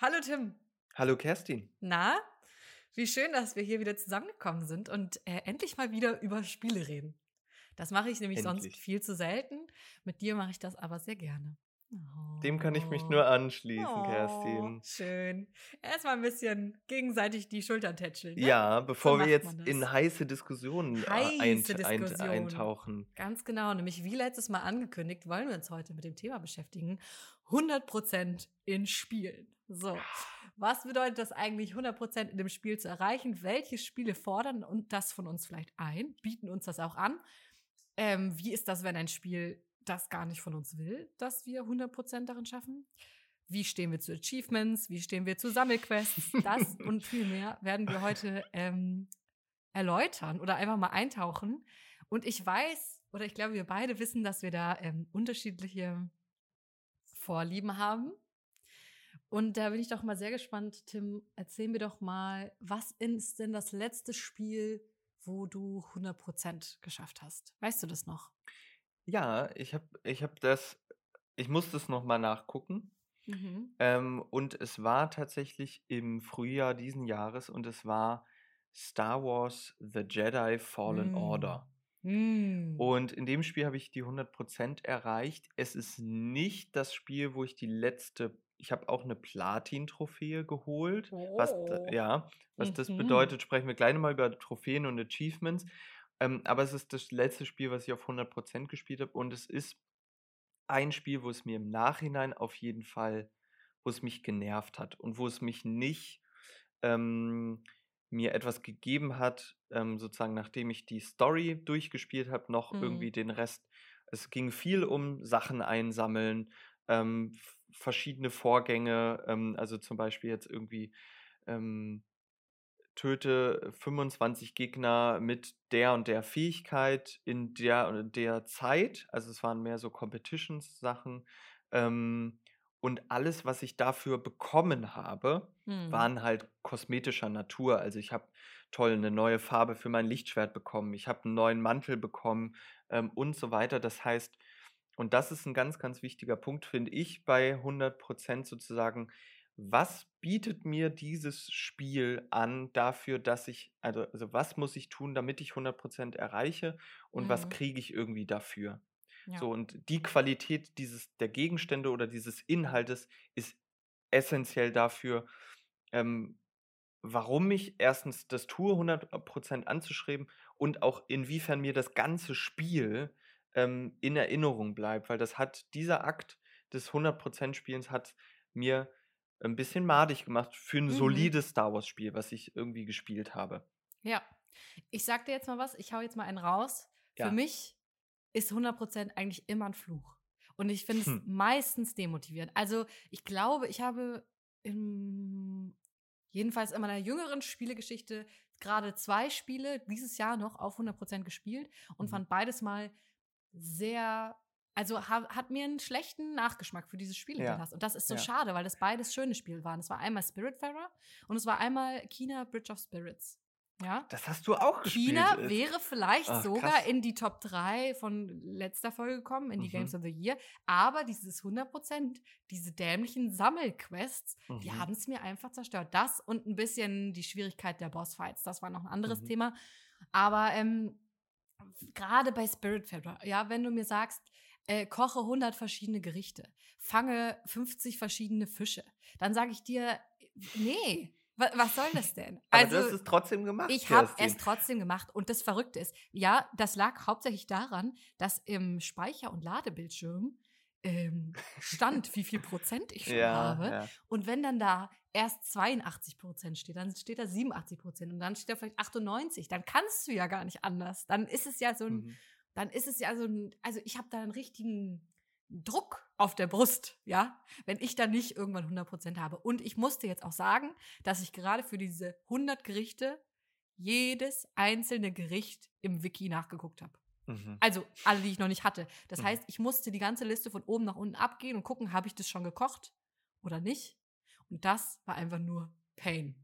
Hallo Tim. Hallo Kerstin. Na, wie schön, dass wir hier wieder zusammengekommen sind und äh, endlich mal wieder über Spiele reden. Das mache ich nämlich sonst Endlich. viel zu selten. Mit dir mache ich das aber sehr gerne. Dem kann ich mich Oh. nur anschließen, Oh, Kerstin. Schön. Erstmal ein bisschen gegenseitig die Schultern tätscheln. Ne? Ja, bevor wir macht jetzt in heiße Diskussionen äh, Heiße eint- eint- Diskussionen. eintauchen. Ganz genau. Nämlich wie letztes Mal angekündigt, wollen wir uns heute mit dem Thema beschäftigen. 100% in Spielen. So. Was bedeutet das eigentlich, 100% in dem Spiel zu erreichen? Welche Spiele fordern und das von uns vielleicht ein? Bieten uns das auch an? Ähm, wie ist das, wenn ein Spiel das gar nicht von uns will, dass wir 100% darin schaffen? Wie stehen wir zu Achievements? Wie stehen wir zu Sammelquests? Das und viel mehr werden wir heute ähm, erläutern oder einfach mal eintauchen. Und ich weiß, oder ich glaube, wir beide wissen, dass wir da ähm, unterschiedliche Vorlieben haben. Und da bin ich doch mal sehr gespannt, Tim, erzähl mir doch mal, was ist denn das letzte Spiel, wo du 100% geschafft hast? Weißt du das noch? Ja, ich habe ich hab das, ich muss das nochmal nachgucken. Mhm. Ähm, und es war tatsächlich im Frühjahr diesen Jahres und es war Star Wars The Jedi Fallen Mm. Order. Hm. Und in dem Spiel habe ich die 100% erreicht. Es ist nicht das Spiel, wo ich die letzte, ich habe auch eine Platin-Trophäe geholt. Was, Oh. ja, was das Mhm. bedeutet, sprechen wir gleich mal über Trophäen und Achievements. Ähm, aber es ist das letzte Spiel, was ich auf 100% gespielt habe. Und es ist ein Spiel, wo es mir im Nachhinein auf jeden Fall, wo es mich genervt hat und wo es mich nicht ähm, mir etwas gegeben hat, ähm, sozusagen nachdem ich die Story durchgespielt habe, noch Mhm. irgendwie den Rest. Es ging viel um Sachen einsammeln, ähm, verschiedene Vorgänge, ähm, also zum Beispiel jetzt irgendwie ähm, töte 25 Gegner mit der und der Fähigkeit in der und der Zeit. Also es waren mehr so Competitions-Sachen. Ähm, und alles, was ich dafür bekommen habe, Hm. waren halt kosmetischer Natur. Also ich habe toll eine neue Farbe für mein Lichtschwert bekommen, ich habe einen neuen Mantel bekommen ähm, und so weiter. Das heißt, und das ist ein ganz, ganz wichtiger Punkt, finde ich, bei 100% sozusagen, was bietet mir dieses Spiel an dafür, dass ich, also, also was muss ich tun, damit ich 100% erreiche und was Mhm. kriege ich irgendwie dafür? Ja. So, und die Qualität dieses, der Gegenstände oder dieses Inhaltes ist essentiell dafür, ähm, warum ich erstens das tue, 100% anzuschreiben und auch inwiefern mir das ganze Spiel ähm, in Erinnerung bleibt, weil das hat, dieser Akt des 100% Spielens hat mir ein bisschen madig gemacht für ein Mhm. solides Star Wars Spiel, was ich irgendwie gespielt habe. Ja. Ich sag dir jetzt mal was, ich hau jetzt mal einen raus. Ja. Für mich ist 100% eigentlich immer ein Fluch. Und ich finde es Hm. meistens demotivierend. Also, ich glaube, ich habe im, jedenfalls in meiner jüngeren Spielegeschichte gerade zwei Spiele dieses Jahr noch auf 100% gespielt und Mhm. fand beides mal sehr, also ha, hat mir einen schlechten Nachgeschmack für dieses Spiel Ja. hinterlassen. Und das ist so Ja. schade, weil das beides schöne Spiele waren. Es war einmal Spiritfarer und es war einmal China Bridge of Spirits. Ja? Das hast du auch gespielt. China wäre vielleicht Ach, sogar krass. in die Top 3 von letzter Folge gekommen, in die Mhm. Games of the Year. Aber dieses 100%, diese dämlichen Sammelquests, die Mhm. haben es mir einfach zerstört. Das und ein bisschen die Schwierigkeit der Bossfights, das war noch ein anderes Mhm. Thema. Aber ähm, gerade bei Spiritfarer, ja, wenn du mir sagst, äh, koche 100 verschiedene Gerichte, fange 50 verschiedene Fische, dann sage ich dir, nee, wa was soll das denn? Aber du hast es trotzdem gemacht. Ich habe es trotzdem gemacht. Und das Verrückte ist, ja, das lag hauptsächlich daran, dass im Speicher- und Ladebildschirm ähm, stand, wie viel Prozent ich schon ja, habe. ja. Und wenn dann da erst 82 Prozent steht, dann steht da 87 Prozent und dann steht da vielleicht 98, dann kannst du ja gar nicht anders. Dann ist es ja so ein, Mhm. dann ist es ja so ein, also ich habe da einen richtigen Druck auf der Brust, ja, wenn ich dann nicht irgendwann 100% habe. Und ich musste jetzt auch sagen, dass ich gerade für diese 100 Gerichte jedes einzelne Gericht im Wiki nachgeguckt habe. Mhm. Also alle, die ich noch nicht hatte. Das Mhm. heißt, ich musste die ganze Liste von oben nach unten abgehen und gucken, habe ich das schon gekocht oder nicht. Und das war einfach nur Pain.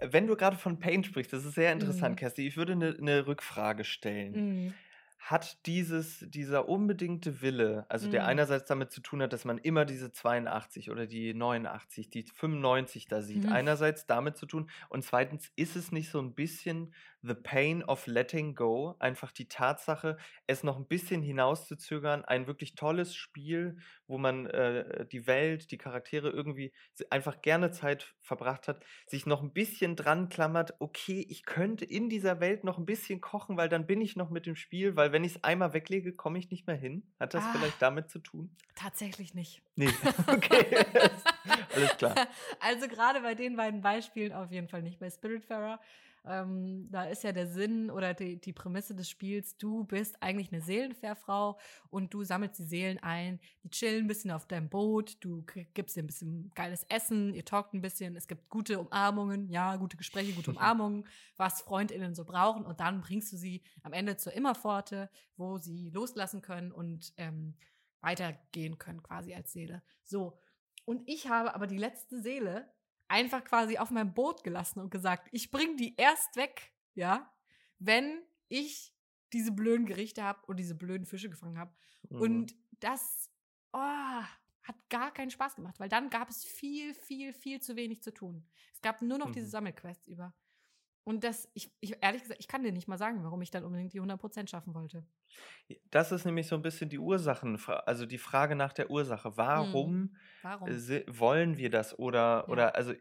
Wenn du gerade von Pain sprichst, das ist sehr interessant, Mhm. Kerstin. Ich würde eine ne Rückfrage stellen. Mhm. hat dieses, dieser unbedingte Wille, also der Mhm. einerseits damit zu tun hat, dass man immer diese 82 oder die 89, die 95 da sieht, Mhm. einerseits damit zu tun und zweitens ist es nicht so ein bisschen the pain of letting go, einfach die Tatsache, es noch ein bisschen hinauszuzögern, ein wirklich tolles Spiel, wo man äh, die Welt, die Charaktere irgendwie einfach gerne Zeit verbracht hat, sich noch ein bisschen dran klammert, okay, ich könnte in dieser Welt noch ein bisschen kochen, weil dann bin ich noch mit dem Spiel, weil wenn ich es einmal weglege, komme ich nicht mehr hin. Hat das Ah. vielleicht damit zu tun? Tatsächlich nicht. Nee, okay. Alles klar. Also gerade bei den beiden Beispielen auf jeden Fall nicht. Bei Spiritfarer, ähm, da ist ja der Sinn oder die, die Prämisse des Spiels, du bist eigentlich eine Seelenfährfrau und du sammelst die Seelen ein, die chillen ein bisschen auf deinem Boot, du gibst dir ein bisschen geiles Essen, ihr talkt ein bisschen, es gibt gute Umarmungen, ja, gute Gespräche, gute Umarmungen, was FreundInnen so brauchen und dann bringst du sie am Ende zur Immerpforte, wo sie loslassen können und ähm, weitergehen können quasi als Seele. So, und ich habe aber die letzte Seele einfach quasi auf meinem Boot gelassen und gesagt, ich bringe die erst weg, ja, wenn ich diese blöden Gerichte habe und diese blöden Fische gefangen habe. Mhm. Und das oh, hat gar keinen Spaß gemacht, weil dann gab es viel, viel, viel zu wenig zu tun. Es gab nur noch diese Mhm. Sammelquests über. Und das, ich, ich, ehrlich gesagt, ich kann dir nicht mal sagen, warum ich dann unbedingt die 100% schaffen wollte. Das ist nämlich so ein bisschen die Ursachen, also die Frage nach der Ursache. Warum Warum? äh, se- wollen wir das? Oder, Ja. oder, also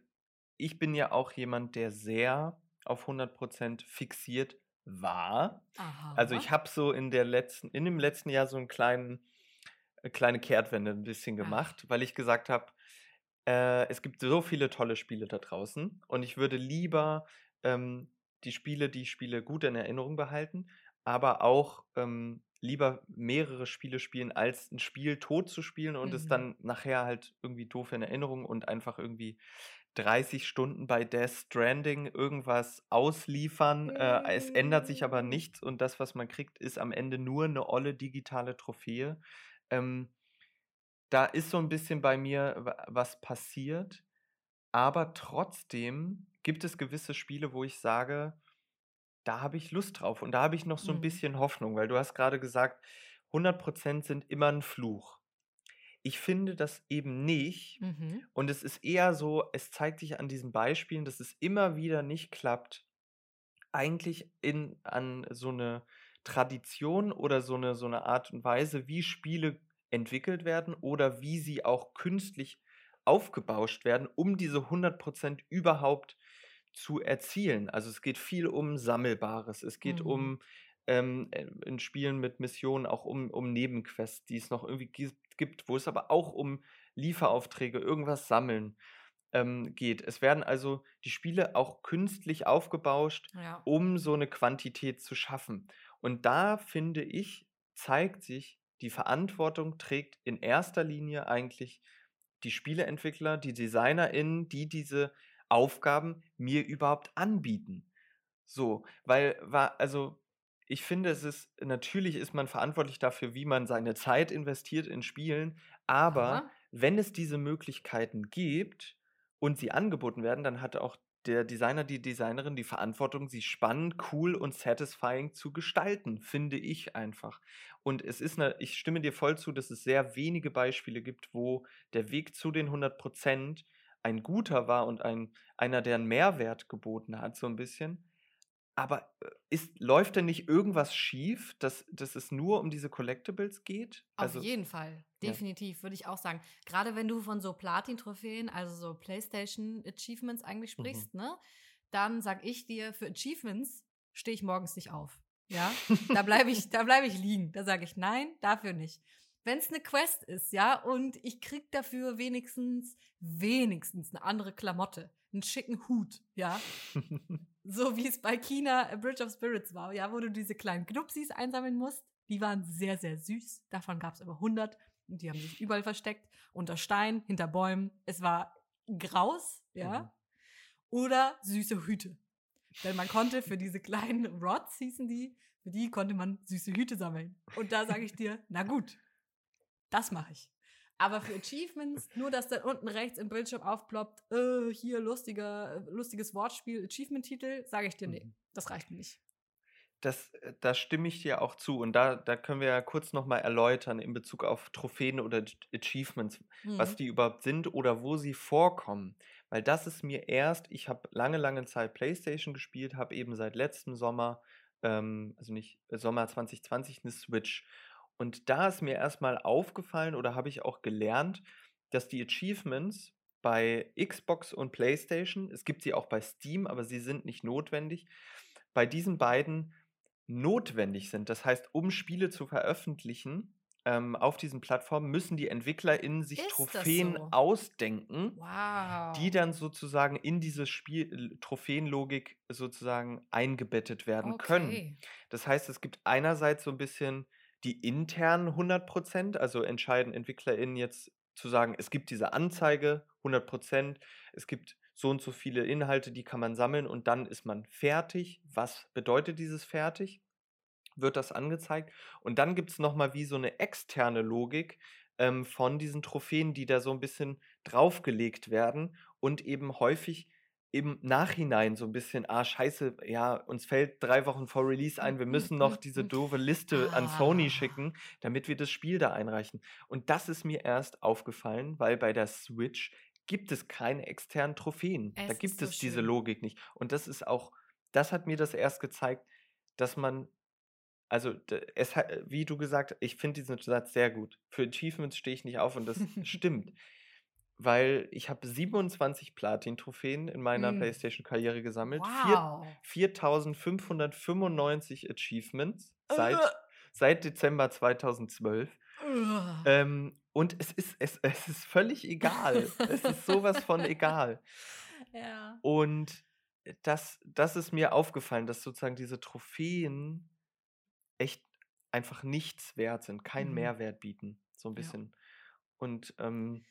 ich bin ja auch jemand, der sehr auf 100% fixiert war. Aha. Also ich habe so in der letzten, in dem letzten Jahr so einen kleinen, äh, kleine Kehrtwende ein bisschen Ach. gemacht, weil ich gesagt habe, äh, es gibt so viele tolle Spiele da draußen und ich würde lieber ähm, die Spiele, die ich spiele, gut in Erinnerung behalten, aber auch ähm, lieber mehrere Spiele spielen, als ein Spiel tot zu spielen und es Mhm. dann nachher halt irgendwie doof in Erinnerung und einfach irgendwie 30 Stunden bei Death Stranding irgendwas ausliefern. Äh, es ändert sich aber Mm. nichts und das, was man kriegt, ist am Ende nur eine olle digitale Trophäe. Ähm, da ist so ein bisschen bei mir wa- was passiert, aber trotzdem gibt es gewisse Spiele, wo ich sage, da habe ich Lust drauf und da habe ich noch so ein Mhm. bisschen Hoffnung, weil du hast gerade gesagt, 100% sind immer ein Fluch. Ich finde das eben nicht Mhm. und es ist eher so, es zeigt sich an diesen Beispielen, dass es immer wieder nicht klappt, eigentlich in, an so eine Tradition oder so eine, so eine Art und Weise, wie Spiele entwickelt werden oder wie sie auch künstlich aufgebauscht werden, um diese 100% überhaupt zu erzielen. Also es geht viel um Sammelbares, es geht Mhm. um ähm, äh, in Spielen mit Missionen auch um, um Nebenquests, die es noch irgendwie gi- gibt, wo es aber auch um Lieferaufträge, irgendwas sammeln ähm, geht. Es werden also die Spiele auch künstlich aufgebauscht, Ja. um so eine Quantität zu schaffen. Und da finde ich, zeigt sich, die Verantwortung trägt in erster Linie eigentlich die Spieleentwickler, die DesignerInnen, die diese Aufgaben mir überhaupt anbieten. So, weil, war, also, ich finde, es ist, natürlich ist man verantwortlich dafür, wie man seine Zeit investiert in Spielen, aber Aha. wenn es diese Möglichkeiten gibt und sie angeboten werden, dann hat auch der Designer, die Designerin die Verantwortung, sie spannend, cool und satisfying zu gestalten, finde ich einfach. Und es ist, eine, ich stimme dir voll zu, dass es sehr wenige Beispiele gibt, wo der Weg zu den 100% ein guter war und ein, einer, der einen Mehrwert geboten hat, so ein bisschen. Aber äh, ist, läuft denn nicht irgendwas schief, dass, dass es nur um diese Collectibles geht? Auf jeden Fall. ja. Definitiv, würde ich auch sagen. Gerade wenn du von so Platin-Trophäen, also so PlayStation-Achievements eigentlich Mhm. sprichst, ne? Dann sag ich dir, für Achievements stehe ich morgens nicht auf. Ja? Da bleibe ich, da bleibe ich liegen. Da sage ich nein, dafür nicht. Wenn es eine Quest ist, ja, und ich krieg dafür wenigstens, wenigstens eine andere Klamotte, einen schicken Hut, ja, so wie es bei China A Bridge of Spirits war, ja, wo du diese kleinen Knupsis einsammeln musst. Die waren sehr, sehr süß. Davon gab es über 100 und die haben sich überall versteckt. Unter Steinen, hinter Bäumen. Es war graus, ja. Mhm. Oder süße Hüte. Denn man konnte für diese kleinen Rods, hießen die, für die konnte man süße Hüte sammeln. Und da sage ich dir, na gut, das mache ich. Aber für Achievements, nur dass dann unten rechts im Bildschirm aufploppt, äh, hier lustiger, lustiges Wortspiel, Achievement-Titel, sage ich dir, nee, Mhm. das reicht mir nicht. das, äh, da stimme ich dir auch zu. Und da, da können wir ja kurz nochmal erläutern in Bezug auf Trophäen oder Achievements, mhm. was die überhaupt sind oder wo sie vorkommen. Weil das ist mir erst, ich habe lange, lange Zeit PlayStation gespielt, habe eben seit letztem Sommer, ähm, also nicht äh, Sommer 2020, eine Switch. Und da ist mir erstmal aufgefallen oder habe ich auch gelernt, dass die Achievements bei Xbox und PlayStation, es gibt sie auch bei Steam, aber sie sind nicht notwendig, bei diesen beiden notwendig sind. Das heißt, um Spiele zu veröffentlichen ähm, auf diesen Plattformen, müssen die EntwicklerInnen sich Ist Trophäen so? ausdenken, wow. die dann sozusagen in diese Spiel Trophäenlogik sozusagen eingebettet werden okay. können. Das heißt, es gibt einerseits so ein bisschen die internen 100%, also entscheiden EntwicklerInnen jetzt zu sagen, es gibt diese Anzeige 100%, es gibt so und so viele Inhalte, die kann man sammeln und dann ist man fertig. Was bedeutet dieses fertig? Wird das angezeigt? Und dann gibt es nochmal wie so eine externe Logik ähm, von diesen Trophäen, die da so ein bisschen draufgelegt werden und eben häufig im Nachhinein so ein bisschen, ah, scheiße, ja, uns fällt drei Wochen vor Release ein, wir müssen noch diese doofe Liste an Sony Ah. schicken, damit wir das Spiel da einreichen. Und das ist mir erst aufgefallen, weil bei der Switch gibt es keine externen Trophäen. Es da gibt so es diese schön. Logik nicht. Und das ist auch, das hat mir das erst gezeigt, dass man, also es hat, wie du gesagt, ich finde diesen Satz sehr gut. Für Achievements stehe ich nicht auf und das stimmt. Weil ich habe 27 Platin-Trophäen in meiner Mm. PlayStation-Karriere gesammelt. Wow. 4595 Achievements seit, Äh. seit Dezember 2012. Ugh. Ähm, und es ist, es, es ist völlig egal. es ist sowas von egal. ja. Und das, das ist mir aufgefallen, dass sozusagen diese Trophäen echt einfach nichts wert sind, keinen Mhm. Mehrwert bieten. So ein Ja. bisschen. Und ähm,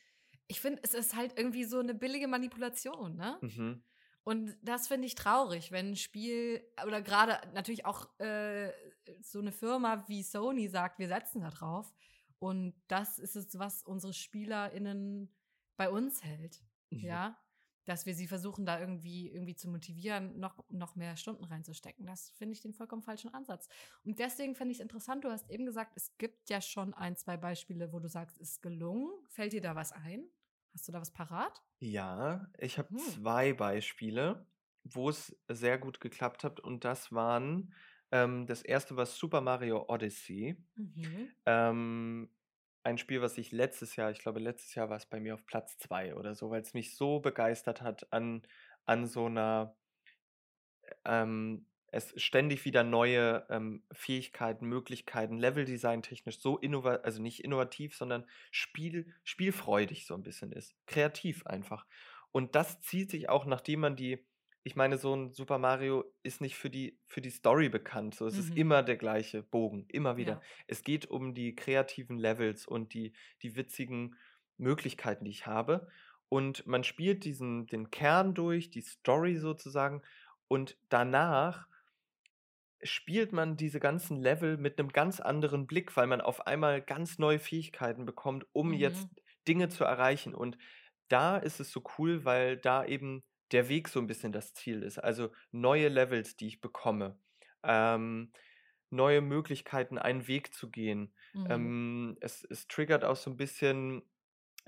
Ich finde, es ist halt irgendwie so eine billige Manipulation, ne? mhm, Und das finde ich traurig, wenn ein Spiel oder gerade natürlich auch äh, so eine Firma wie Sony sagt, wir setzen da drauf. Und das ist es, was unsere SpielerInnen bei uns hält. mhm. Ja. Dass wir sie versuchen, da irgendwie, irgendwie zu motivieren, noch, noch mehr Stunden reinzustecken. Das finde ich den vollkommen falschen Ansatz. Und deswegen finde ich es interessant, du hast eben gesagt, es gibt ja schon ein, zwei Beispiele, wo du sagst, es ist gelungen. Fällt dir da was ein? Hast du da was parat? Ja, ich habe Hm. zwei Beispiele, wo es sehr gut geklappt hat. Und das waren, ähm, das erste war Super Mario Odyssey. Mhm. Ähm, ein Spiel, was ich letztes Jahr, ich glaube, letztes Jahr war es bei mir auf Platz zwei oder so, weil es mich so begeistert hat an, an so einer, ähm, es ständig wieder neue ähm, Fähigkeiten, Möglichkeiten, Leveldesign technisch so innovativ, also nicht innovativ, sondern Spiel, spielfreudig so ein bisschen ist. Kreativ einfach. Und das zieht sich auch, nachdem man die, ich meine, so ein Super Mario ist nicht für die, für die Story bekannt. So, es ist Mhm. immer der gleiche Bogen, immer wieder. Ja. Es geht um die kreativen Levels und die, die witzigen Möglichkeiten, die ich habe. Und man spielt diesen, den Kern durch, die Story sozusagen. Und danach spielt man diese ganzen Level mit einem ganz anderen Blick, weil man auf einmal ganz neue Fähigkeiten bekommt, um jetzt Mhm. Dinge zu erreichen. Und da ist es so cool, weil da eben der Weg so ein bisschen das Ziel ist. Also neue Levels, die ich bekomme. Ähm, neue Möglichkeiten, einen Weg zu gehen. Mhm. Ähm, es, es triggert auch so ein bisschen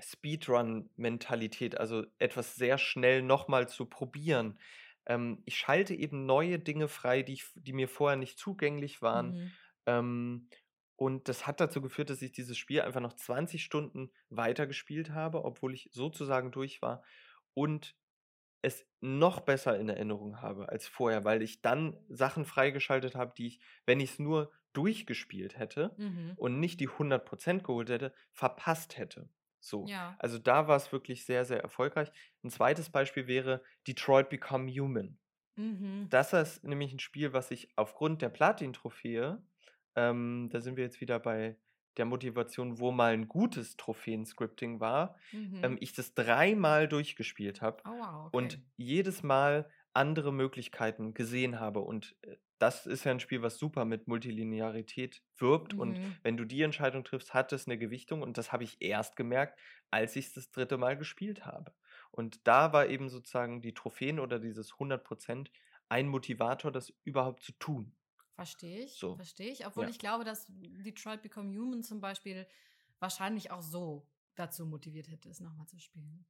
Speedrun-Mentalität, also etwas sehr schnell nochmal zu probieren. Ähm, ich schalte eben neue Dinge frei, die, ich, die mir vorher nicht zugänglich waren. Mhm. Ähm, und das hat dazu geführt, dass ich dieses Spiel einfach noch 20 Stunden weitergespielt habe, obwohl ich sozusagen durch war. Und es noch besser in Erinnerung habe als vorher, weil ich dann Sachen freigeschaltet habe, die ich, wenn ich es nur durchgespielt hätte Mhm. und nicht die 100% geholt hätte, verpasst hätte. So. Ja. Also da war es wirklich sehr, sehr erfolgreich. Ein zweites Beispiel wäre Detroit Become Human. Mhm. Das ist nämlich ein Spiel, was ich aufgrund der Platin-Trophäe, ähm, da sind wir jetzt wieder bei der Motivation, wo mal ein gutes Trophäen-Scripting war, Mhm. ähm, ich das dreimal durchgespielt habe oh, wow, okay. und jedes Mal andere Möglichkeiten gesehen habe. Und äh, das ist ja ein Spiel, was super mit Multilinearität wirbt. Und Mhm. wenn du die Entscheidung triffst, hat es eine Gewichtung. Und das habe ich erst gemerkt, als ich es das dritte Mal gespielt habe. Und da war eben sozusagen die Trophäen oder dieses 100% ein Motivator, das überhaupt zu tun. Verstehe ich, So. verstehe ich. Obwohl Ja. ich glaube, dass Detroit Become Human zum Beispiel wahrscheinlich auch so dazu motiviert hätte, es nochmal zu spielen.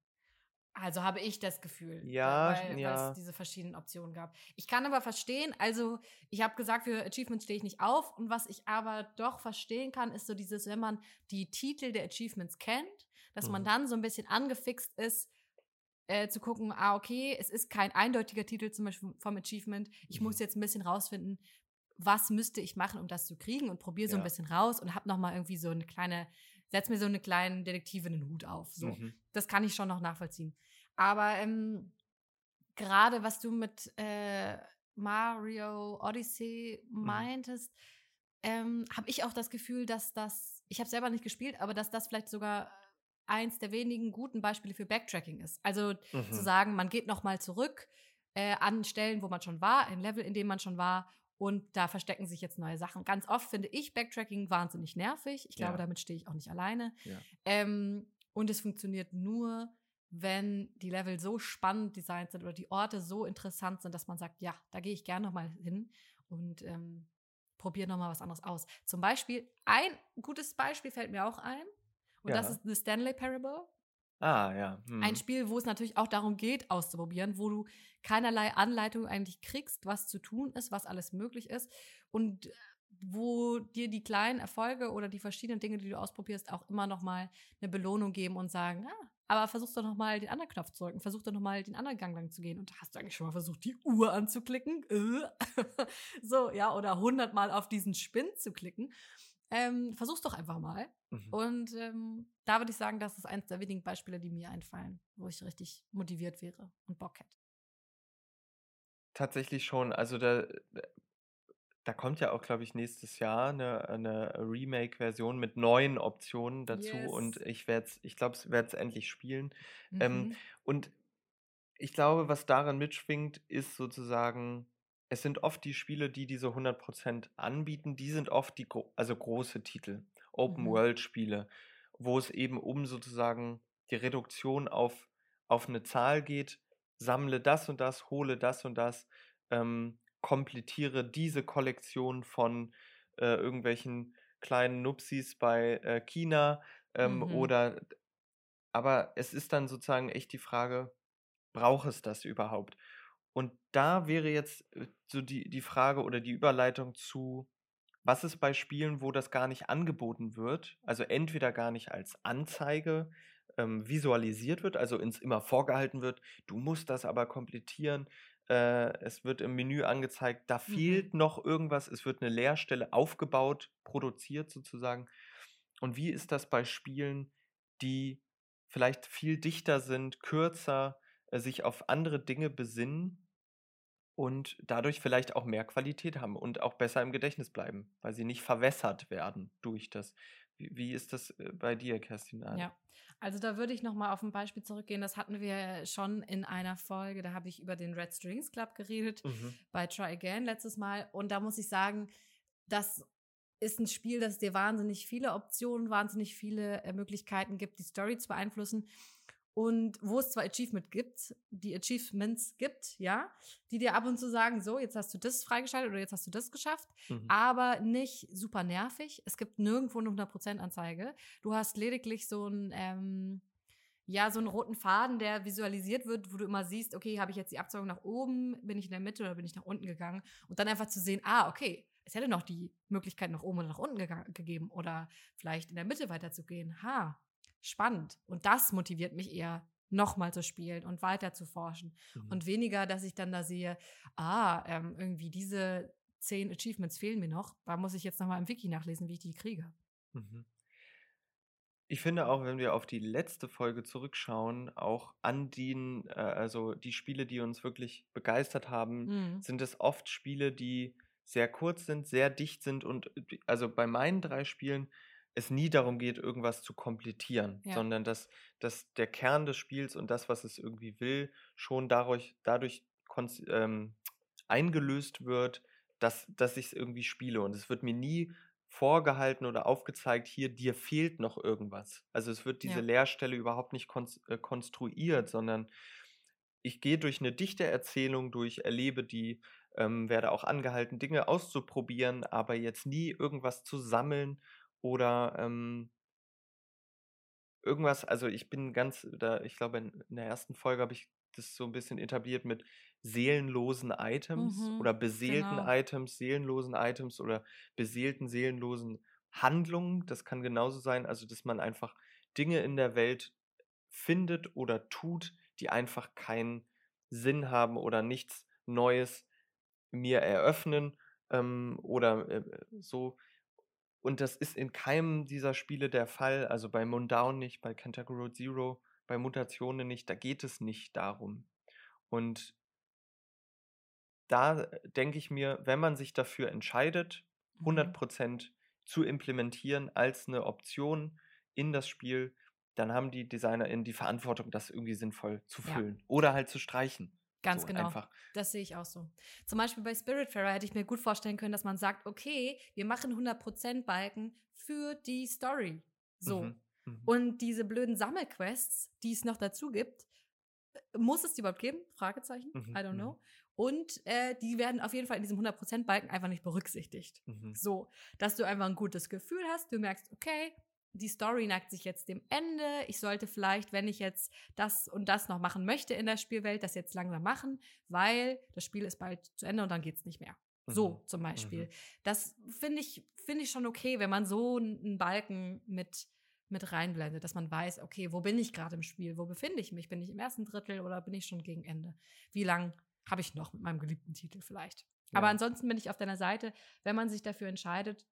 Also habe ich das Gefühl, Ja, weil, weil ja. es diese verschiedenen Optionen gab. Ich kann aber verstehen, also ich habe gesagt, für Achievements stehe ich nicht auf. Und was ich aber doch verstehen kann, ist so dieses, wenn man die Titel der Achievements kennt, dass man Mhm. dann so ein bisschen angefixt ist, äh, zu gucken, ah, okay, es ist kein eindeutiger Titel zum Beispiel vom Achievement. Ich Mhm. muss jetzt ein bisschen rausfinden, was müsste ich machen, um das zu kriegen und probiere so ein Ja. bisschen raus und hab noch mal irgendwie so eine kleine, setz mir so eine kleine Detektive in den Hut auf. So, Mhm. das kann ich schon noch nachvollziehen. Aber ähm, gerade was du mit äh, Mario Odyssey Mhm. meintest, ähm, habe ich auch das Gefühl, dass das, ich habe selber nicht gespielt, aber dass das vielleicht sogar eins der wenigen guten Beispiele für Backtracking ist. Also zu Mhm. sagen, man geht noch mal zurück äh, an Stellen, wo man schon war, ein Level, in dem man schon war und da verstecken sich jetzt neue Sachen. Ganz oft finde ich Backtracking wahnsinnig nervig. Ich glaube, Ja. damit stehe ich auch nicht alleine. Ja. Ähm, und es funktioniert nur, wenn die Level so spannend designt sind oder die Orte so interessant sind, dass man sagt, ja, da gehe ich gerne noch mal hin und ähm, probiere noch mal was anderes aus. Zum Beispiel, ein gutes Beispiel fällt mir auch ein. Und das Ja. ist The Stanley Parable. Ah, ja. Mhm. Ein Spiel, wo es natürlich auch darum geht, auszuprobieren, wo du keinerlei Anleitung eigentlich kriegst, was zu tun ist, was alles möglich ist und wo dir die kleinen Erfolge oder die verschiedenen Dinge, die du ausprobierst, auch immer noch mal eine Belohnung geben und sagen, ah, aber versuch doch noch mal den anderen Knopf zu drücken, versuch doch noch mal den anderen Gang lang zu gehen und hast du eigentlich schon mal versucht, die Uhr anzuklicken? So, ja, oder hundertmal auf diesen Spin zu klicken. Ähm, versuch's doch einfach mal. Mhm. Und ähm, da würde ich sagen, das ist eines der wenigen Beispiele, die mir einfallen, wo ich richtig motiviert wäre und Bock hätte. Tatsächlich schon. Also da, da kommt ja auch, glaube ich, nächstes Jahr eine, eine Remake-Version mit neuen Optionen dazu. Und Yes. ich werde ich glaube, ich werde es endlich spielen. Ähm, Mhm. und ich glaube, was daran mitschwingt, ist sozusagen, es sind oft die Spiele, die diese 100% anbieten, die sind oft die gro also große Titel, Mhm. Open-World-Spiele, wo es eben um sozusagen die Reduktion auf, auf eine Zahl geht, sammle das und das, hole das und das, ähm, komplettiere diese Kollektion von äh, irgendwelchen kleinen Nupsis bei äh, China ähm, Mhm. oder aber es ist dann sozusagen echt die Frage, braucht es das überhaupt? Und da wäre jetzt äh, so die, die Frage oder die Überleitung zu, was ist bei Spielen, wo das gar nicht angeboten wird, also entweder gar nicht als Anzeige ähm, visualisiert wird, also ins immer vorgehalten wird, du musst das aber komplettieren, äh, es wird im Menü angezeigt, da Mhm. fehlt noch irgendwas, es wird eine Leerstelle aufgebaut, produziert sozusagen. Und wie ist das bei Spielen, die vielleicht viel dichter sind, kürzer, äh, sich auf andere Dinge besinnen und dadurch vielleicht auch mehr Qualität haben und auch besser im Gedächtnis bleiben, weil sie nicht verwässert werden durch das. Wie, wie ist das äh, bei dir, Kerstin? Ja, also da würde ich noch mal auf ein Beispiel zurückgehen. Das hatten wir schon in einer Folge. Da habe ich über den Red Strings Club geredet Mhm. bei Try Again letztes Mal. Und da muss ich sagen, das ist ein Spiel, das dir wahnsinnig viele Optionen, wahnsinnig viele äh, Möglichkeiten gibt, die Story zu beeinflussen. Und wo es zwar Achievement gibt, die Achievements gibt, ja, die dir ab und zu sagen, so, jetzt hast du das freigeschaltet oder jetzt hast du das geschafft, Mhm. aber nicht super nervig. Es gibt nirgendwo eine 100% Anzeige. Du hast lediglich so einen, ähm, ja, so einen roten Faden, der visualisiert wird, wo du immer siehst, okay, habe ich jetzt die Abzweigung nach oben, bin ich in der Mitte oder bin ich nach unten gegangen? Und dann einfach zu sehen, ah, okay, es hätte noch die Möglichkeit nach oben oder nach unten gegeben oder vielleicht in der Mitte weiterzugehen. Ha, spannend. Und das motiviert mich eher, nochmal zu spielen und weiter zu forschen. Mhm. Und weniger, dass ich dann da sehe, ah, ähm, irgendwie diese zehn Achievements fehlen mir noch. Da muss ich jetzt nochmal im Wiki nachlesen, wie ich die kriege. Mhm. Ich finde auch, wenn wir auf die letzte Folge zurückschauen, auch an den, äh, also die Spiele, die uns wirklich begeistert haben, Mhm. sind es oft Spiele, die sehr kurz sind, sehr dicht sind und äh, also bei meinen drei Spielen es nie darum geht, irgendwas zu komplettieren, Ja. sondern dass, dass der Kern des Spiels und das, was es irgendwie will, schon dadurch, dadurch ähm, eingelöst wird, dass, dass ich es irgendwie spiele. Und es wird mir nie vorgehalten oder aufgezeigt, hier, dir fehlt noch irgendwas. Also es wird diese Ja. Leerstelle überhaupt nicht äh, konstruiert, sondern ich gehe durch eine dichte Erzählung durch, erlebe die, ähm, werde auch angehalten, Dinge auszuprobieren, aber jetzt nie irgendwas zu sammeln oder ähm, irgendwas, also ich bin ganz, da, ich glaube, in, in der ersten Folge habe ich das so ein bisschen etabliert mit seelenlosen Items Mhm, oder beseelten genau. Items, seelenlosen Items oder beseelten, seelenlosen Handlungen. Das kann genauso sein, also dass man einfach Dinge in der Welt findet oder tut, die einfach keinen Sinn haben oder nichts Neues mir eröffnen ähm, oder äh, so. Und das ist in keinem dieser Spiele der Fall, also bei Mundown nicht, bei Kentucky Road Zero, bei Mutationen nicht, da geht es nicht darum. Und da denke ich mir, wenn man sich dafür entscheidet, Mhm. 100% zu implementieren als eine Option in das Spiel, dann haben die DesignerInnen die Verantwortung, das irgendwie sinnvoll zu Ja. füllen. Oder halt zu streichen. Ganz so genau. einfach. Das sehe ich auch so. Zum Beispiel bei Spiritfarer hätte ich mir gut vorstellen können, dass man sagt, okay, wir machen 100% Balken für die Story. So. Mhm. Mhm. Und diese blöden Sammelquests, die es noch dazu gibt, äh, muss es die überhaupt geben? Fragezeichen. Mhm, I don't mhm. know. Und äh, die werden auf jeden Fall in diesem 100% Balken einfach nicht berücksichtigt. Mhm. So, dass du einfach ein gutes Gefühl hast, du merkst, okay, die Story neigt sich jetzt dem Ende. Ich sollte vielleicht, wenn ich jetzt das und das noch machen möchte in der Spielwelt, das jetzt langsam machen, weil das Spiel ist bald zu Ende und dann geht's nicht mehr. So Mhm. zum Beispiel. Mhm. Das finde ich, finde ich schon okay, wenn man so einen Balken mit, mit reinblendet, dass man weiß, okay, wo bin ich gerade im Spiel? Wo befinde ich mich? Bin ich im ersten Drittel oder bin ich schon gegen Ende? Wie lang habe ich noch mit meinem geliebten Titel vielleicht? Aber Ja. ansonsten bin ich auf deiner Seite, wenn man sich dafür entscheidet,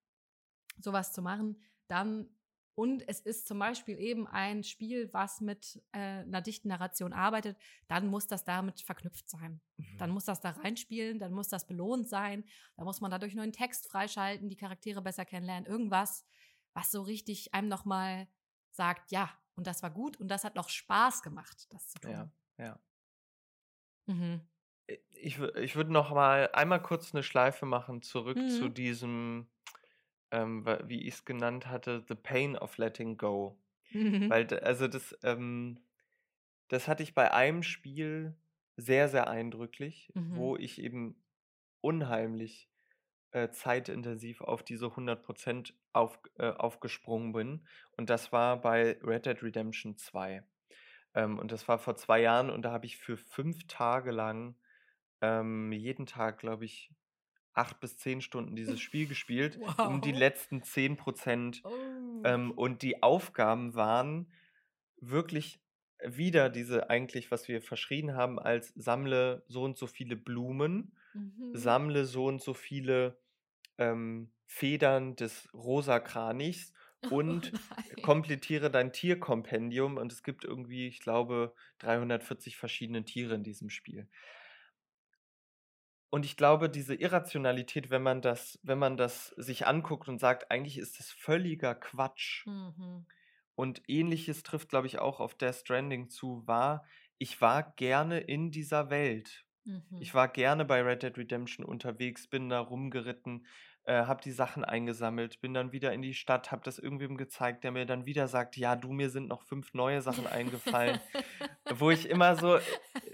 sowas zu machen, dann und es ist zum Beispiel eben ein Spiel, was mit äh, einer dichten Narration arbeitet, dann muss das damit verknüpft sein. Dann Mhm. muss das da reinspielen, dann muss das belohnt sein, dann muss man dadurch neuen Text freischalten, die Charaktere besser kennenlernen, irgendwas, was so richtig einem nochmal sagt, ja, und das war gut und das hat noch Spaß gemacht, das zu tun. Ja, ja. Mhm. Ich, ich würde noch mal einmal kurz eine Schleife machen, zurück zu Mhm. diesem, ähm, wie ich es genannt hatte, The Pain of Letting Go. Mhm. Weil, also das, ähm, das hatte ich bei einem Spiel sehr, sehr eindrücklich, Mhm. wo ich eben unheimlich äh, zeitintensiv auf diese 100% auf, äh, aufgesprungen bin. Und das war bei Red Dead Redemption 2. Ähm, und das war vor zwei Jahren und da habe ich für fünf Tage lang ähm, jeden Tag, glaube ich, acht bis zehn Stunden dieses Spiel gespielt, um die Wow. letzten 10% Oh. ähm, und die Aufgaben waren wirklich wieder diese eigentlich, was wir verschrien haben, als sammle so und so viele Blumen, Mhm. sammle so und so viele ähm, Federn des rosa Kranichs und Oh komplettiere dein Tierkompendium. Und es gibt irgendwie, ich glaube, 340 verschiedene Tiere in diesem Spiel. Und ich glaube, diese Irrationalität, wenn man das, wenn man das sich anguckt und sagt, eigentlich ist das völliger Quatsch. Mhm. Und ähnliches trifft, glaube ich, auch auf Death Stranding zu, war, ich war gerne in dieser Welt. Mhm. Ich war gerne bei Red Dead Redemption unterwegs, bin da rumgeritten, äh, habe die Sachen eingesammelt, bin dann wieder in die Stadt, habe das irgendwem gezeigt, der mir dann wieder sagt, ja, du, mir sind noch fünf neue Sachen eingefallen, wo ich immer so äh,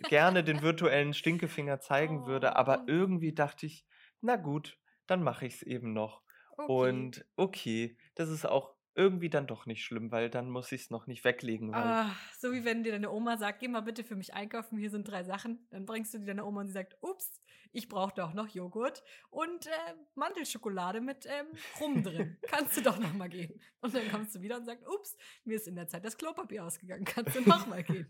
gerne den virtuellen Stinkefinger zeigen würde, aber Oh. irgendwie dachte ich, na gut, dann mache ich es eben noch. Okay. Und okay, das ist auch irgendwie dann doch nicht schlimm, weil dann muss ich es noch nicht weglegen, Ah, so wie wenn dir deine Oma sagt, geh mal bitte für mich einkaufen, hier sind drei Sachen. Dann bringst du die deiner Oma und sie sagt, ups, ich brauche doch noch Joghurt und äh, Mandelschokolade mit ähm, Rum drin. Kannst du doch noch mal gehen. Und dann kommst du wieder und sagst, ups, mir ist in der Zeit das Klopapier ausgegangen. Kannst du noch mal gehen.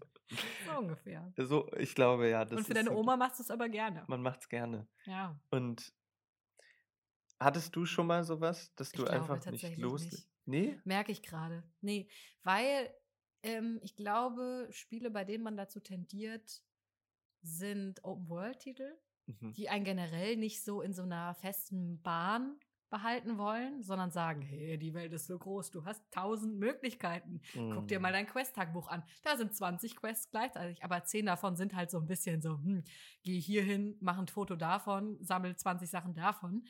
So ungefähr. so, ich glaube ja, das und für deine so, Oma machst du es aber gerne. man macht es gerne. Ja, Und hattest du schon mal sowas, dass ich du glaube einfach nicht tatsächlich los... nicht. Nee? Merke ich gerade. Nee, weil ähm, ich glaube, Spiele, bei denen man dazu tendiert, sind Open-World-Titel, Mhm. die einen generell nicht so in so einer festen Bahn behalten wollen, sondern sagen, hey, die Welt ist so groß, du hast tausend Möglichkeiten. Guck dir mal Mm. dein Quest-Tagebuch an. Da sind 20 Quests gleichzeitig, aber 10 davon sind halt so ein bisschen so, hm, geh hier hin, mach ein Foto davon, sammel 20 Sachen davon.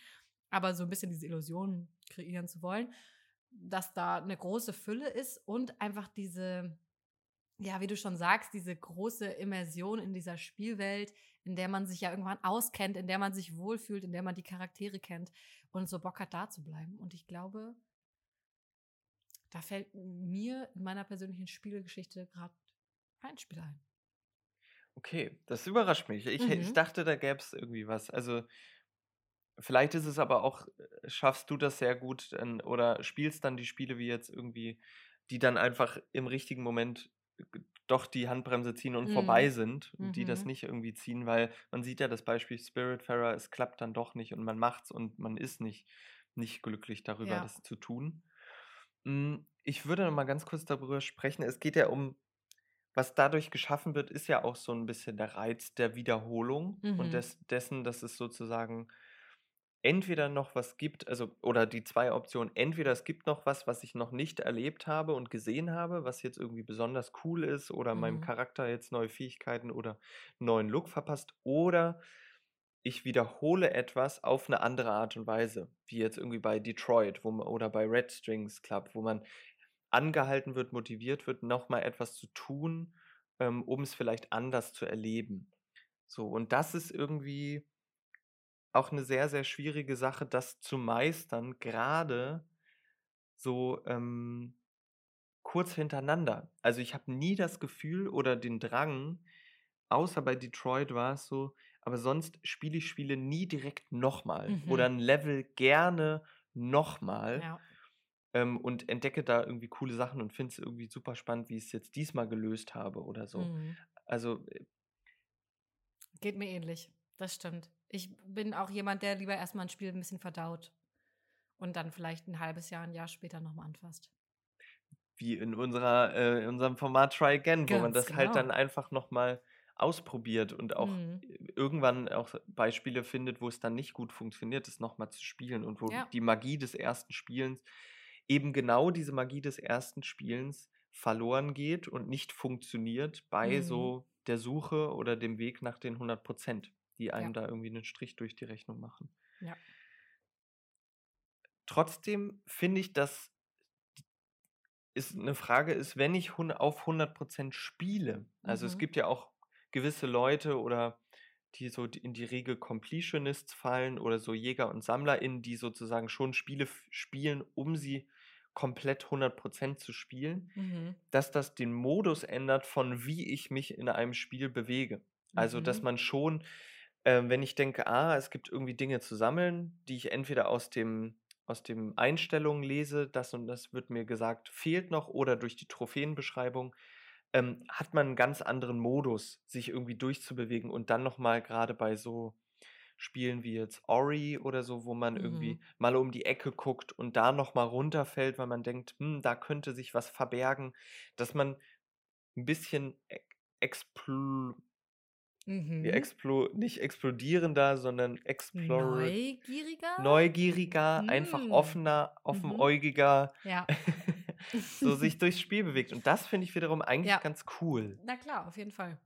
Aber so ein bisschen diese Illusion kreieren zu wollen, dass da eine große Fülle ist und einfach diese, ja, wie du schon sagst, diese große Immersion in dieser Spielwelt, in der man sich ja irgendwann auskennt, in der man sich wohlfühlt, in der man die Charaktere kennt und so Bock hat, da zu bleiben. Und ich glaube, da fällt mir in meiner persönlichen Spielegeschichte gerade kein Spiel ein. Okay, das überrascht mich. Ich, ich Mhm. dachte, da gäbe es irgendwie was. Also, vielleicht ist es aber auch, äh, schaffst du das sehr gut dann, oder spielst dann die Spiele wie jetzt irgendwie, die dann einfach im richtigen Moment doch die Handbremse ziehen und vorbei Mhm. sind und die das Mhm. nicht irgendwie ziehen, weil man sieht ja das Beispiel Spiritfarer, es klappt dann doch nicht und man macht's und man ist nicht, nicht glücklich darüber, Ja. das zu tun. Mm, Ich würde noch mal ganz kurz darüber sprechen. Es geht ja um was dadurch geschaffen wird, ist ja auch so ein bisschen der Reiz der Wiederholung und Mhm. des dessen, dass es sozusagen entweder noch was gibt, also oder die 2 Optionen, entweder es gibt noch was, was ich noch nicht erlebt habe und gesehen habe, was jetzt irgendwie besonders cool ist oder meinem Mhm. Charakter jetzt neue Fähigkeiten oder neuen Look verpasst, oder ich wiederhole etwas auf eine andere Art und Weise, wie jetzt irgendwie bei Detroit, wo oder bei Red Strings Club, wo man angehalten wird, motiviert wird, noch mal etwas zu tun, ähm, um es vielleicht anders zu erleben. So, und das ist irgendwie auch eine sehr, sehr schwierige Sache, das zu meistern, gerade so, ähm, kurz hintereinander. Also, ich habe nie das Gefühl oder den Drang außer bei Detroit war es so, aber sonst spiele ich Spiele nie direkt noch mal oder Mhm. 'n Level gerne noch mal Ja. ähm, und entdecke da irgendwie coole Sachen und finde es irgendwie super spannend, wie ich es jetzt diesmal gelöst habe oder so. Mhm. Also, äh Geht mir ähnlich. Das stimmt. Ich bin auch jemand, der lieber erstmal ein Spiel ein bisschen verdaut und dann vielleicht ein halbes Jahr, ein Jahr später nochmal anfasst. wie in unserer äh, in unserem Format Try Again, wo man Ganz das halt dann genau. einfach noch mal ausprobiert und auch Mhm. irgendwann auch Beispiele findet, wo es dann nicht gut funktioniert, das noch mal zu spielen und wo Ja. die Magie des ersten Spielens eben genau diese Magie des ersten Spielens verloren geht und nicht funktioniert bei Mhm. so der Suche oder dem Weg nach den 100 die einem Ja. da irgendwie einen Strich durch die Rechnung machen. Ja. Trotzdem finde ich, dass ist 'ne Frage ist, wenn ich auf 100% spiele also, es Mhm. gibt ja auch gewisse Leute oder die so in die Regel Completionists fallen oder so Jäger und SammlerInnen, die sozusagen schon Spiele spielen, um sie komplett 100% zu spielen, Mhm. dass das den Modus ändert, von wie ich mich in einem Spiel bewege. Also, dass Mhm. man schon, ähm, wenn ich denke: „Ah, es gibt irgendwie Dinge zu sammeln“, die ich entweder aus dem aus dem Einstellungen lese, das und das wird mir gesagt, fehlt noch oder durch die Trophäenbeschreibung, ähm, hat man 'n ganz anderen Modus, sich irgendwie durchzubewegen und dann noch mal grade bei so Spielen wie jetzt Ori oder so, wo man irgendwie Mhm. mal um die Ecke guckt und da noch mal runterfällt, weil man denkt: „Hm, da könnte sich was verbergen“, dass man 'n bisschen e expl Mhm. explo nicht explodierender, sondern explor Neugieriger? neugieriger, einfach Hm. offener, Mhm. offenäugiger Ja. so sich durchs Spiel bewegt. Und das finde ich wiederum eigentlich Ja. ganz cool. Na klar, auf jeden Fall.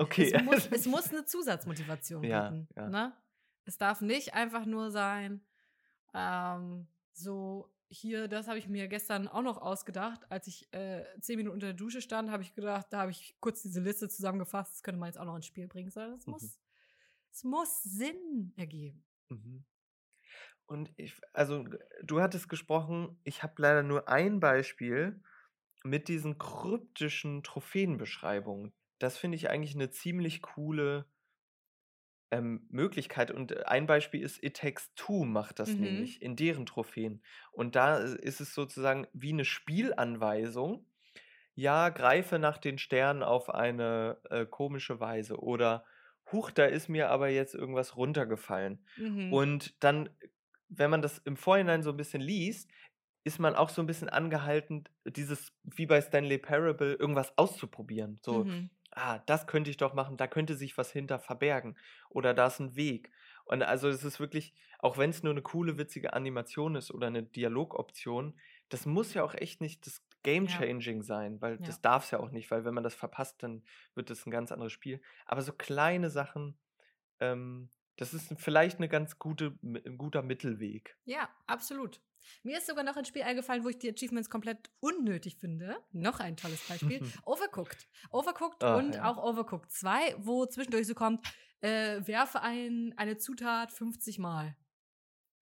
Okay. Es muss es muss 'ne Zusatzmotivation Ja, bieten, ja. ne? Es darf nicht einfach nur sein, ähm, so: „Hier, das habe ich mir gestern auch noch ausgedacht. Als ich, äh, 10 Minuten unter der Dusche stand, habe ich gedacht da habe ich kurz diese Liste zusammengefasst, das könnte man jetzt auch noch ins Spiel bringen“, sondern es Mhm. muss es muss Sinn ergeben. Mhm. Und ich also, du hattest gesprochen, ich habe leider nur ein Beispiel mit diesen kryptischen Trophäenbeschreibungen. Das finde ich eigentlich 'ne ziemlich coole ähm, Möglichkeit. Und äh, ein Beispiel ist It Takes Two macht das Mhm. nämlich in deren Trophäen. Und da i ist es sozusagen wie 'ne Spielanweisung. Ja, greife nach den Sternen auf eine, äh, komische Weise oder: „Huch, da ist mir aber jetzt irgendwas runtergefallen.“ Mhm. Und dann, wenn man das im Vorhinein so 'n bisschen liest, ist man auch so 'n bisschen angehalten, dieses wie bei Stanley Parable irgendwas auszuprobieren. So: Mhm. „Ah, das könnte ich doch machen, da könnte sich was hinter verbergen oder da ist 'n Weg.“ Und also, es ist wirklich auch wenn's nur 'ne coole, witzige Animation ist oder 'ne Dialogoption, das muss ja auch echt nicht das game Ja. changing sein, weil Ja. das darf's ja auch nicht, weil wenn man das verpasst, dann wird das 'n ganz anderes Spiel. Aber so kleine Sachen, ähm, das ist vielleicht eine ganz gute, ein guter Mittelweg. Ja, absolut. Mir ist sogar noch ein Spiel eingefallen, wo ich die Achievements komplett unnötig finde. Noch ein tolles Beispiel. Overcooked. Overcooked Ach, und ja. auch Overcooked 2, wo zwischendurch so kommt, äh, werfe ein, eine Zutat 50 Mal.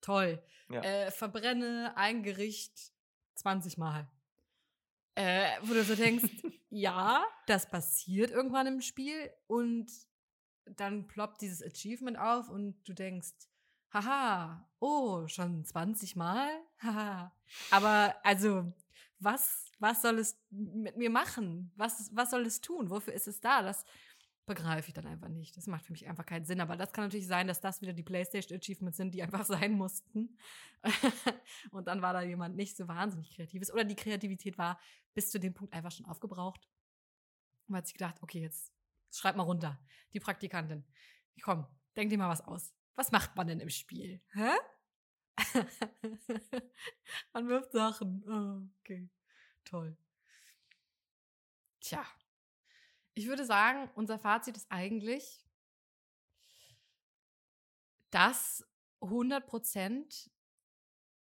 Toll. Ja. Äh, verbrenne ein Gericht 20 Mal. Äh, wo du so denkst, ja, das passiert irgendwann im Spiel und dann ploppt dieses Achievement auf und du denkst, haha, oh, schon 20 Mal? Haha. Aber also, was, was soll es mit mir machen? Was, was soll es tun? Wofür ist es da? Das begreife ich dann einfach nicht. Das macht für mich einfach keinen Sinn. Aber das kann natürlich sein, dass das wieder die PlayStation-Achievements sind, die einfach sein mussten. und dann war da jemand nicht so wahnsinnig kreatives. Oder die Kreativität war bis zu dem Punkt einfach schon aufgebraucht. Und hat sich gedacht, okay, jetzt schreib mal runter. Die Praktikantin. Komm, denk dir mal was aus. Was macht man denn im Spiel? Hä? man wirft Sachen. Oh, okay. Toll. Tja. Ich würde sagen, unser Fazit ist eigentlich, dass 100%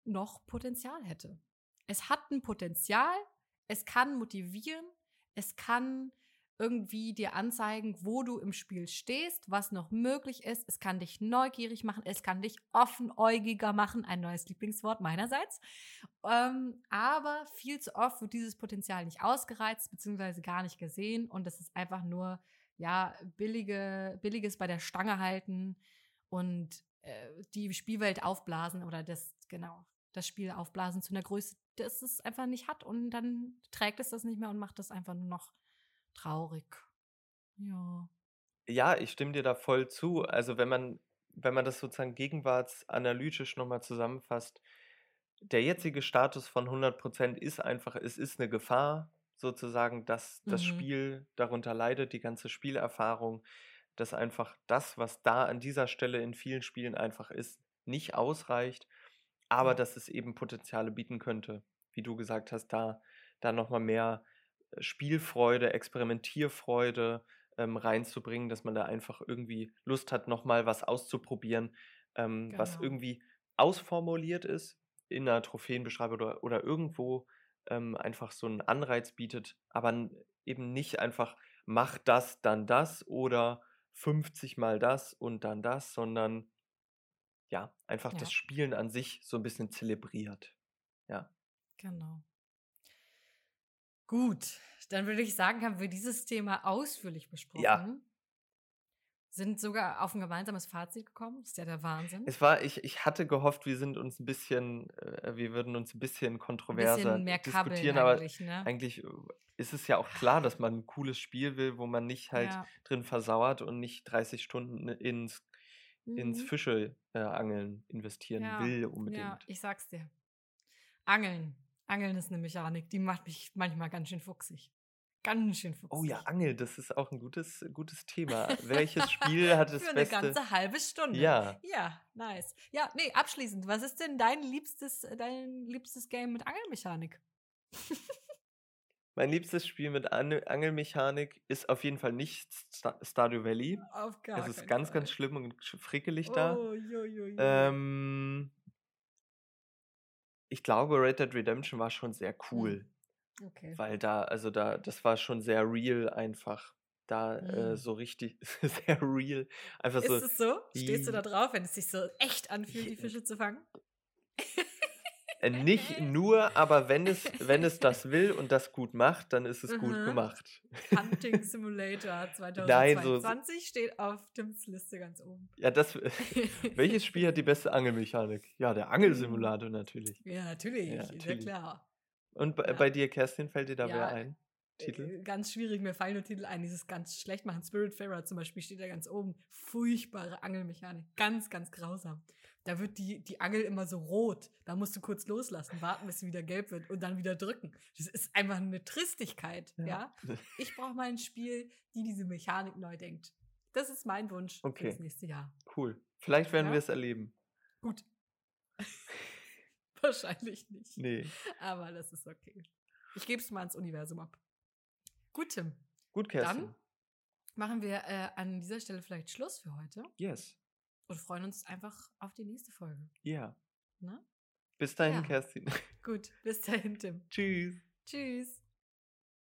noch Potenzial hätte. Es hat ein Potenzial, es kann motivieren, es kann irgendwie dir anzeigen, wo du im Spiel stehst, was noch möglich ist. Es kann dich neugierig machen, es kann dich offenäugiger machen, ein neues Lieblingswort meinerseits. Ähm, aber viel zu oft wird dieses Potenzial nicht ausgereizt, beziehungsweise gar nicht gesehen. Und es ist einfach nur, ja, billige, billiges bei der Stange halten und äh, die Spielwelt aufblasen oder das, genau, das Spiel aufblasen zu einer Größe, das es einfach nicht hat. Und dann trägt es das nicht mehr und macht das einfach nur noch traurig. Ja. Ja, ich stimme dir da voll zu. Also wenn man, wenn man das sozusagen gegenwartsanalytisch nochmal zusammenfasst, der jetzige Status von 100% ist einfach, es ist eine Gefahr, sozusagen, dass das Mhm. Spiel darunter leidet, die ganze Spielerfahrung, dass einfach das, was da an dieser Stelle in vielen Spielen einfach ist, nicht ausreicht, aber dass es eben Potenziale bieten könnte, wie du gesagt hast, da, da nochmal mehr Spielfreude, Experimentierfreude ähm, reinzubringen, dass man da einfach irgendwie Lust hat, nochmal was auszuprobieren, ähm, was Genau. irgendwie ausformuliert ist in einer Trophäenbeschreibung oder, oder irgendwo ähm, einfach so einen Anreiz bietet, aber eben nicht einfach mach das, dann das oder 50 mal das und dann das, sondern ja, einfach das Ja. Spielen an sich so ein bisschen zelebriert. Ja. Genau. Gut, dann würde ich sagen, haben wir dieses Thema ausführlich besprochen. Sind sogar auf ein gemeinsames Fazit gekommen. Das ist ja der Wahnsinn. Es war, ich, ich hatte gehofft, wir sind uns ein bisschen, äh, wir würden uns ein bisschen Ein kontroverser bisschen mehr diskutieren, aber eigentlich, ne? eigentlich äh, ist es ja auch klar, dass man ein cooles Spiel will, wo man nicht halt Ja. drin versauert und nicht 30 Stunden ins, ins Mhm. Fische äh, angeln investieren Ja, will Ja, unbedingt. ich sag's dir. Angeln. Angeln ist eine Mechanik, die macht mich manchmal ganz schön fuchsig. Ganz schön fuchsig. Oh ja, Angel, das ist auch ein gutes, gutes Thema. Welches Spiel hat das Für eine beste? ganze halbe Stunde. Ja, Ja, nice. Ja, nee, abschließend. Was ist denn dein liebstes, dein liebstes Game mit Angelmechanik? mein liebstes Spiel mit An Angelmechanik ist auf jeden Fall nicht Sta Stardew Valley. Auf gar Es ist ganz, Fall. ganz schlimm und frickelig da. Oh, jo, jo, jo. Ähm, ich glaube, Red Dead Redemption war schon sehr Hm. cool, okay. weil da, also da, das war schon sehr real einfach. Da äh, Hm. so richtig, sehr real. Einfach Ist so, es so? Stehst du da drauf, wenn es sich so echt anfühlt, die Fische zu fangen? Nicht nur, aber wenn es, wenn es das will und das gut macht, dann ist es gut Mhm. gemacht. Hunting Simulator Nein, so- 2022 steht auf Tims Liste ganz oben. Ja, das, welches Spiel hat die beste Angelmechanik? Ja, der Angelsimulator natürlich. Ja, natürlich, Ja, natürlich. klar. Und bei, Ja. bei dir, Kerstin, fällt dir da Ja, wer ein? Titel? Äh, Ganz schwierig, mir fallen nur Titel ein, dieses ganz schlecht machen. Spiritfarer zum Beispiel steht da ganz oben. Furchtbare Angelmechanik. Ganz, ganz grausam. Da wird die, die Angel immer so rot. Da musst du kurz loslassen, warten, bis sie wieder gelb wird und dann wieder drücken. Das ist einfach eine Tristigkeit, ja. Ich brauche mal ein Spiel, die diese Mechanik neu denkt. Das ist mein Wunsch Okay. für das nächste Jahr. Cool. Vielleicht werden Ja. wir es erleben. Gut. Wahrscheinlich nicht. Nee. Aber das ist okay. Ich gebe es mal ins Universum ab. Gut, Tim. Gut, Kerstin. Dann machen wir äh, an dieser Stelle vielleicht Schluss für heute. Yes. Und freuen uns einfach auf die nächste Folge. Ja. Ne? Bis dahin, Ja. Kerstin. Gut, bis dahin, Tim. Tschüss. Tschüss.